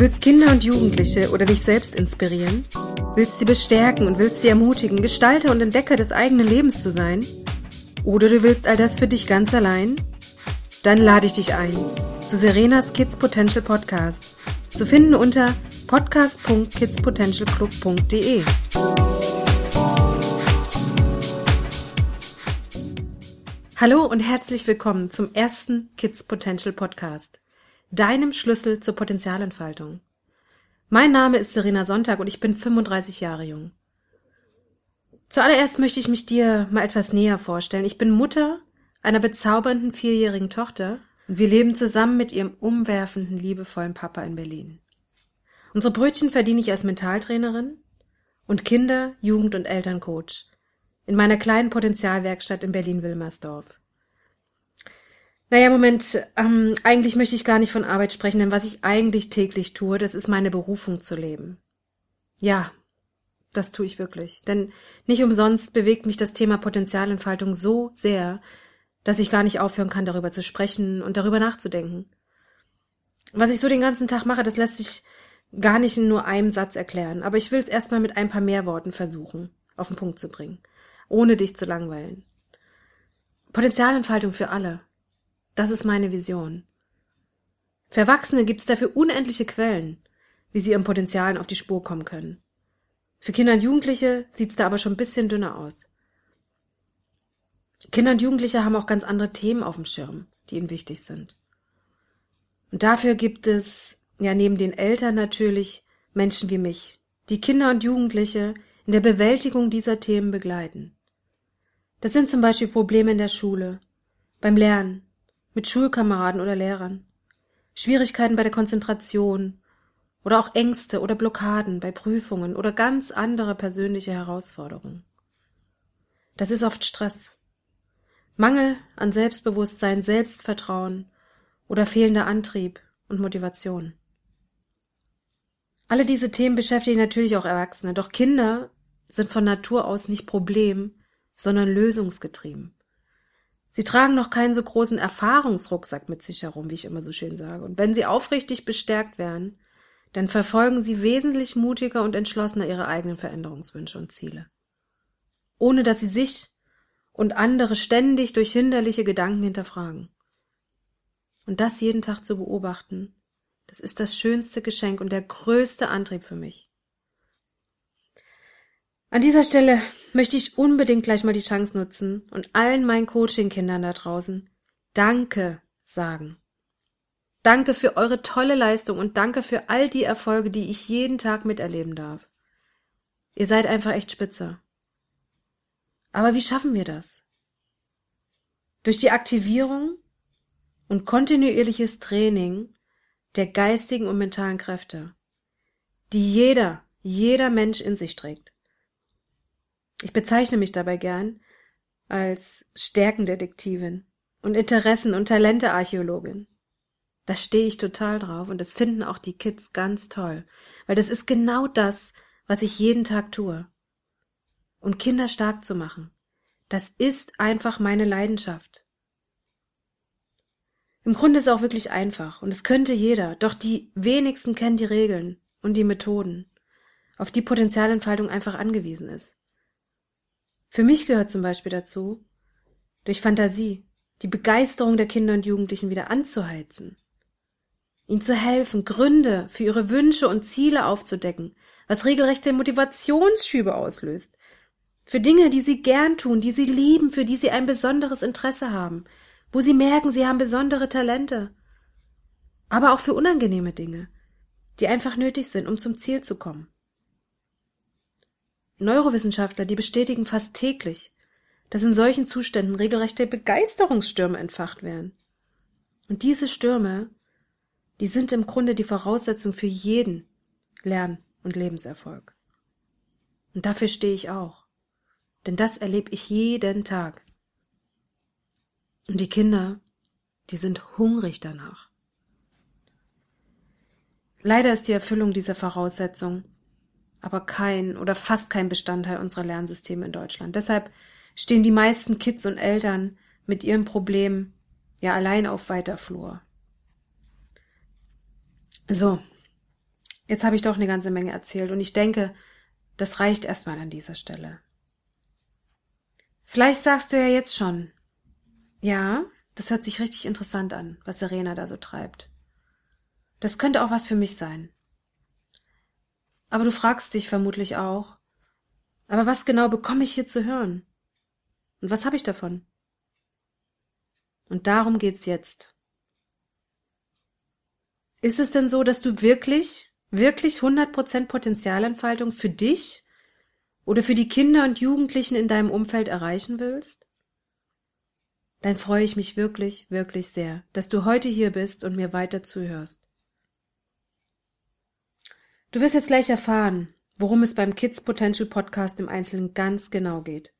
Willst Kinder und Jugendliche oder dich selbst inspirieren? Willst sie bestärken und willst sie ermutigen, Gestalter und Entdecker des eigenen Lebens zu sein? Oder du willst all das für dich ganz allein? Dann lade ich dich ein zu Serenas Kids Potential Podcast. Zu finden unter podcast.kidspotentialclub.de. Hallo und herzlich willkommen zum ersten Kids Potential Podcast deinem Schlüssel zur Potenzialentfaltung. Mein Name ist Serena Sonntag und ich bin 35 Jahre jung. Zuallererst möchte ich mich dir mal etwas näher vorstellen. Ich bin Mutter einer bezaubernden vierjährigen Tochter und wir leben zusammen mit ihrem umwerfenden, liebevollen Papa in Berlin. Unsere Brötchen verdiene ich als Mentaltrainerin und Kinder-, Jugend- und Elterncoach in meiner kleinen Potenzialwerkstatt in Berlin-Wilmersdorf. Naja, Moment, ähm, eigentlich möchte ich gar nicht von Arbeit sprechen, denn was ich eigentlich täglich tue, das ist meine Berufung zu leben. Ja, das tue ich wirklich. Denn nicht umsonst bewegt mich das Thema Potenzialentfaltung so sehr, dass ich gar nicht aufhören kann, darüber zu sprechen und darüber nachzudenken. Was ich so den ganzen Tag mache, das lässt sich gar nicht in nur einem Satz erklären, aber ich will es erstmal mit ein paar mehr Worten versuchen, auf den Punkt zu bringen, ohne dich zu langweilen. Potenzialentfaltung für alle. Das ist meine Vision. Für Erwachsene gibt es dafür unendliche Quellen, wie sie ihren Potenzialen auf die Spur kommen können. Für Kinder und Jugendliche sieht's da aber schon ein bisschen dünner aus. Kinder und Jugendliche haben auch ganz andere Themen auf dem Schirm, die ihnen wichtig sind. Und dafür gibt es, ja, neben den Eltern natürlich Menschen wie mich, die Kinder und Jugendliche in der Bewältigung dieser Themen begleiten. Das sind zum Beispiel Probleme in der Schule, beim Lernen, mit Schulkameraden oder Lehrern, Schwierigkeiten bei der Konzentration oder auch Ängste oder Blockaden bei Prüfungen oder ganz andere persönliche Herausforderungen. Das ist oft Stress. Mangel an Selbstbewusstsein, Selbstvertrauen oder fehlender Antrieb und Motivation. Alle diese Themen beschäftigen natürlich auch Erwachsene, doch Kinder sind von Natur aus nicht problem, sondern lösungsgetrieben. Sie tragen noch keinen so großen Erfahrungsrucksack mit sich herum, wie ich immer so schön sage. Und wenn sie aufrichtig bestärkt werden, dann verfolgen sie wesentlich mutiger und entschlossener ihre eigenen Veränderungswünsche und Ziele. Ohne dass sie sich und andere ständig durch hinderliche Gedanken hinterfragen. Und das jeden Tag zu beobachten, das ist das schönste Geschenk und der größte Antrieb für mich. An dieser Stelle möchte ich unbedingt gleich mal die Chance nutzen und allen meinen Coaching-Kindern da draußen Danke sagen. Danke für eure tolle Leistung und danke für all die Erfolge, die ich jeden Tag miterleben darf. Ihr seid einfach echt spitze. Aber wie schaffen wir das? Durch die Aktivierung und kontinuierliches Training der geistigen und mentalen Kräfte, die jeder, jeder Mensch in sich trägt. Ich bezeichne mich dabei gern als Stärkendetektivin und Interessen- und Talentearchäologin. Da stehe ich total drauf und das finden auch die Kids ganz toll, weil das ist genau das, was ich jeden Tag tue. Und Kinder stark zu machen, das ist einfach meine Leidenschaft. Im Grunde ist es auch wirklich einfach und es könnte jeder, doch die wenigsten kennen die Regeln und die Methoden, auf die Potenzialentfaltung einfach angewiesen ist. Für mich gehört zum Beispiel dazu, durch Fantasie die Begeisterung der Kinder und Jugendlichen wieder anzuheizen, ihnen zu helfen, Gründe für ihre Wünsche und Ziele aufzudecken, was regelrechte Motivationsschübe auslöst, für Dinge, die sie gern tun, die sie lieben, für die sie ein besonderes Interesse haben, wo sie merken, sie haben besondere Talente, aber auch für unangenehme Dinge, die einfach nötig sind, um zum Ziel zu kommen. Neurowissenschaftler, die bestätigen fast täglich, dass in solchen Zuständen regelrechte Begeisterungsstürme entfacht werden. Und diese Stürme, die sind im Grunde die Voraussetzung für jeden Lern- und Lebenserfolg. Und dafür stehe ich auch. Denn das erlebe ich jeden Tag. Und die Kinder, die sind hungrig danach. Leider ist die Erfüllung dieser Voraussetzung aber kein oder fast kein Bestandteil unserer Lernsysteme in Deutschland. Deshalb stehen die meisten Kids und Eltern mit ihrem Problem ja allein auf weiter Flur. So, Jetzt habe ich doch eine ganze Menge erzählt und ich denke, das reicht erstmal an dieser Stelle. Vielleicht sagst du ja jetzt schon, ja, das hört sich richtig interessant an, was Serena da so treibt. Das könnte auch was für mich sein. Aber du fragst dich vermutlich auch, aber was genau bekomme ich hier zu hören? Und was habe ich davon? Und darum geht's jetzt. Ist es denn so, dass du wirklich, wirklich 100% Potenzialentfaltung für dich oder für die Kinder und Jugendlichen in deinem Umfeld erreichen willst? Dann freue ich mich wirklich, wirklich sehr, dass du heute hier bist und mir weiter zuhörst. Du wirst jetzt gleich erfahren, worum es beim Kids Potential Podcast im Einzelnen ganz genau geht.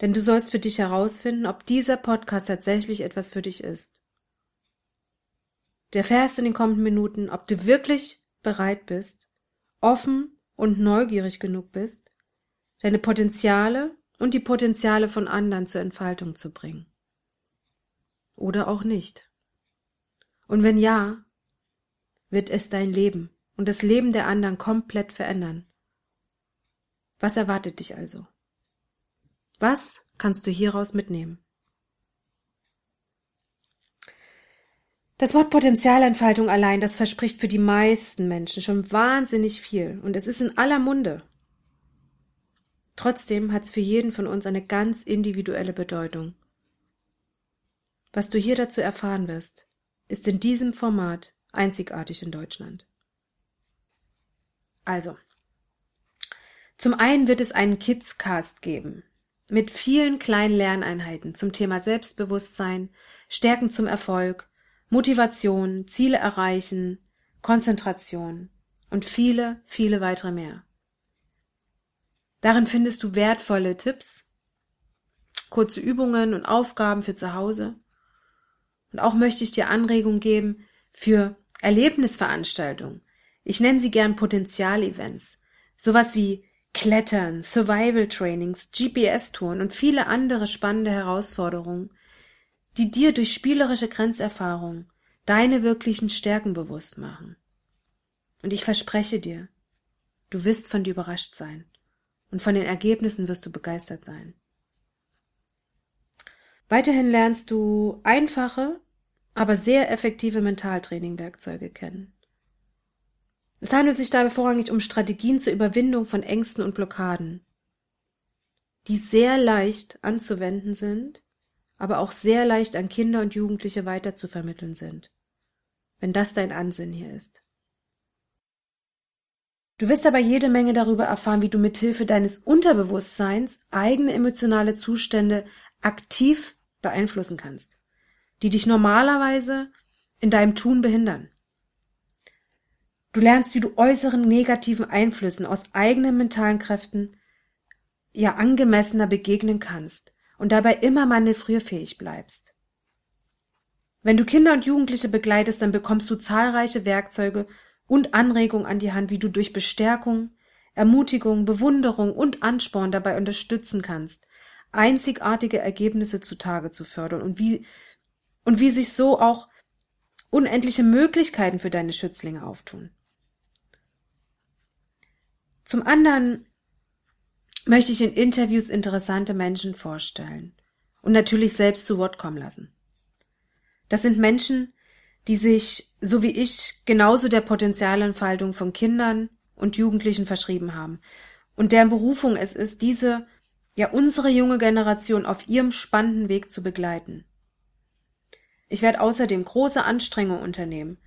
Denn du sollst für dich herausfinden, ob dieser Podcast tatsächlich etwas für dich ist. Du erfährst in den kommenden Minuten, ob du wirklich bereit bist, offen und neugierig genug bist, deine Potenziale und die Potenziale von anderen zur Entfaltung zu bringen. Oder auch nicht. Und wenn ja, wird es dein Leben und das Leben der anderen komplett verändern. Was erwartet dich also? Was kannst du hieraus mitnehmen? Das Wort Potenzialentfaltung allein, das verspricht für die meisten Menschen schon wahnsinnig viel und es ist in aller Munde. Trotzdem hat es für jeden von uns eine ganz individuelle Bedeutung. Was du hier dazu erfahren wirst, ist in diesem Format einzigartig in Deutschland. Also, zum einen wird es einen Kidscast geben mit vielen kleinen Lerneinheiten zum Thema Selbstbewusstsein, Stärken zum Erfolg, Motivation, Ziele erreichen, Konzentration und viele, viele weitere mehr. Darin findest du wertvolle Tipps, kurze Übungen und Aufgaben für zu Hause. Und auch möchte ich dir Anregungen geben für Erlebnisveranstaltungen. Ich nenne sie gern Potenzialevents. Sowas wie Klettern, Survival Trainings, GPS-Touren und viele andere spannende Herausforderungen, die dir durch spielerische Grenzerfahrung deine wirklichen Stärken bewusst machen. Und ich verspreche dir, du wirst von dir überrascht sein und von den Ergebnissen wirst du begeistert sein. Weiterhin lernst du einfache, aber sehr effektive Mentaltraining-Werkzeuge kennen. Es handelt sich dabei vorrangig um Strategien zur Überwindung von Ängsten und Blockaden, die sehr leicht anzuwenden sind aber auch sehr leicht an Kinder und Jugendliche weiterzuvermitteln sind, wenn das dein Ansinnen hier ist. Du wirst aber jede Menge darüber erfahren, wie du mithilfe deines Unterbewusstseins eigene emotionale Zustände aktiv beeinflussen kannst, die dich normalerweise in deinem Tun behindern. Du lernst, wie du äußeren negativen Einflüssen aus eigenen mentalen Kräften ja angemessener begegnen kannst und dabei immer manövrierfähig bleibst. Wenn du Kinder und Jugendliche begleitest, dann bekommst du zahlreiche Werkzeuge und Anregungen an die Hand, wie du durch Bestärkung, Ermutigung, Bewunderung und Ansporn dabei unterstützen kannst, einzigartige Ergebnisse zutage zu fördern und wie, und wie sich so auch unendliche Möglichkeiten für deine Schützlinge auftun. Zum anderen möchte ich in Interviews interessante Menschen vorstellen und natürlich selbst zu Wort kommen lassen. Das sind Menschen, die sich, so wie ich, genauso der Potenzialentfaltung von Kindern und Jugendlichen verschrieben haben und deren Berufung es ist, diese, ja unsere junge Generation auf ihrem spannenden Weg zu begleiten. Ich werde außerdem große Anstrengungen unternehmen,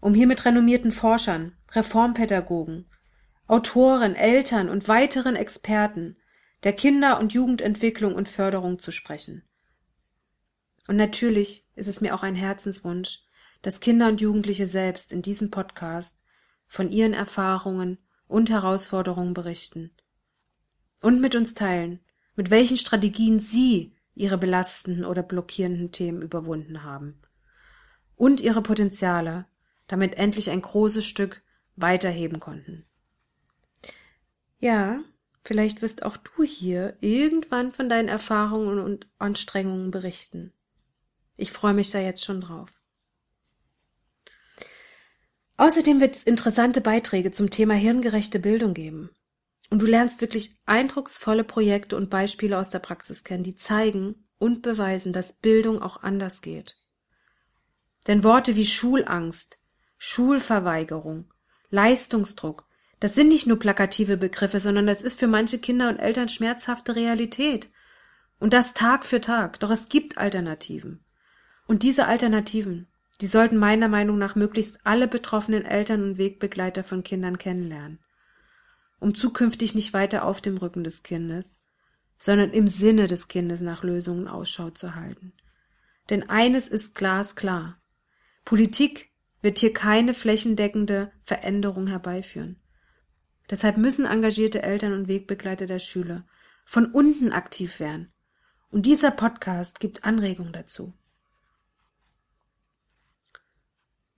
um hier mit renommierten Forschern, Reformpädagogen Autoren, Eltern und weiteren Experten der Kinder- und Jugendentwicklung und Förderung zu sprechen. Und natürlich ist es mir auch ein Herzenswunsch, dass Kinder und Jugendliche selbst in diesem Podcast von ihren Erfahrungen und Herausforderungen berichten und mit uns teilen, mit welchen Strategien sie ihre belastenden oder blockierenden Themen überwunden haben und ihre Potenziale damit endlich ein großes Stück weiterheben konnten. Ja, vielleicht wirst auch du hier irgendwann von deinen Erfahrungen und Anstrengungen berichten. Ich freue mich da jetzt schon drauf. Außerdem wird es interessante Beiträge zum Thema hirngerechte Bildung geben. Und du lernst wirklich eindrucksvolle Projekte und Beispiele aus der Praxis kennen, die zeigen und beweisen, dass Bildung auch anders geht. Denn Worte wie Schulangst, Schulverweigerung, Leistungsdruck, das sind nicht nur plakative Begriffe, sondern das ist für manche Kinder und Eltern schmerzhafte Realität. Und das Tag für Tag. Doch es gibt Alternativen. Und diese Alternativen, die sollten meiner Meinung nach möglichst alle betroffenen Eltern und Wegbegleiter von Kindern kennenlernen, um zukünftig nicht weiter auf dem Rücken des Kindes, sondern im Sinne des Kindes nach Lösungen Ausschau zu halten. Denn eines ist glasklar. Politik wird hier keine flächendeckende Veränderung herbeiführen. Deshalb müssen engagierte Eltern und Wegbegleiter der Schüler von unten aktiv werden. Und dieser Podcast gibt Anregungen dazu.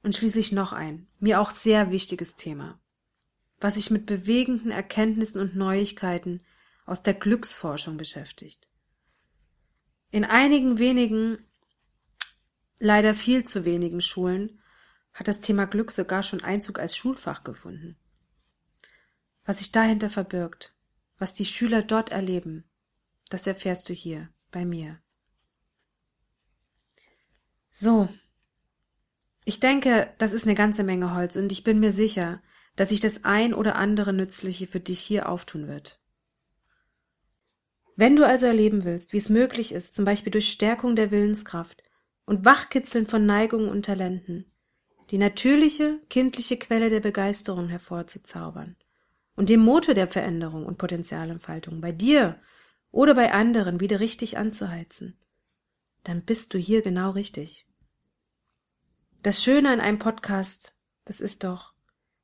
Und schließlich noch ein, mir auch sehr wichtiges Thema, was sich mit bewegenden Erkenntnissen und Neuigkeiten aus der Glücksforschung beschäftigt. In einigen wenigen, leider viel zu wenigen Schulen hat das Thema Glück sogar schon Einzug als Schulfach gefunden. Was sich dahinter verbirgt, was die Schüler dort erleben, das erfährst du hier bei mir. So, ich denke, das ist eine ganze Menge Holz und ich bin mir sicher, dass sich das ein oder andere Nützliche für dich hier auftun wird. Wenn du also erleben willst, wie es möglich ist, zum Beispiel durch Stärkung der Willenskraft und Wachkitzeln von Neigungen und Talenten, die natürliche, kindliche Quelle der Begeisterung hervorzuzaubern und den Motor der Veränderung und Potenzialentfaltung bei dir oder bei anderen wieder richtig anzuheizen, dann bist du hier genau richtig. Das Schöne an einem Podcast, das ist doch,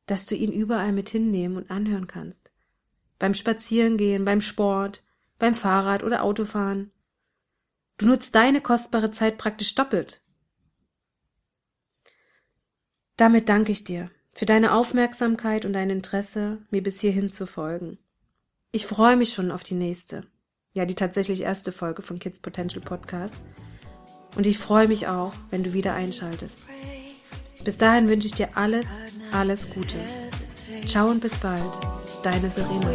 dass du ihn überall mit hinnehmen und anhören kannst. Beim Spazierengehen, beim Sport, beim Fahrrad oder Autofahren. Du nutzt deine kostbare Zeit praktisch doppelt. Damit danke ich dir für deine Aufmerksamkeit und dein Interesse, mir bis hierhin zu folgen. Ich freue mich schon auf die nächste, ja die tatsächlich erste Folge von Kids Potential Podcast. Und ich freue mich auch, wenn du wieder einschaltest. Bis dahin wünsche ich dir alles, alles Gute. Ciao und bis bald. Deine Serena.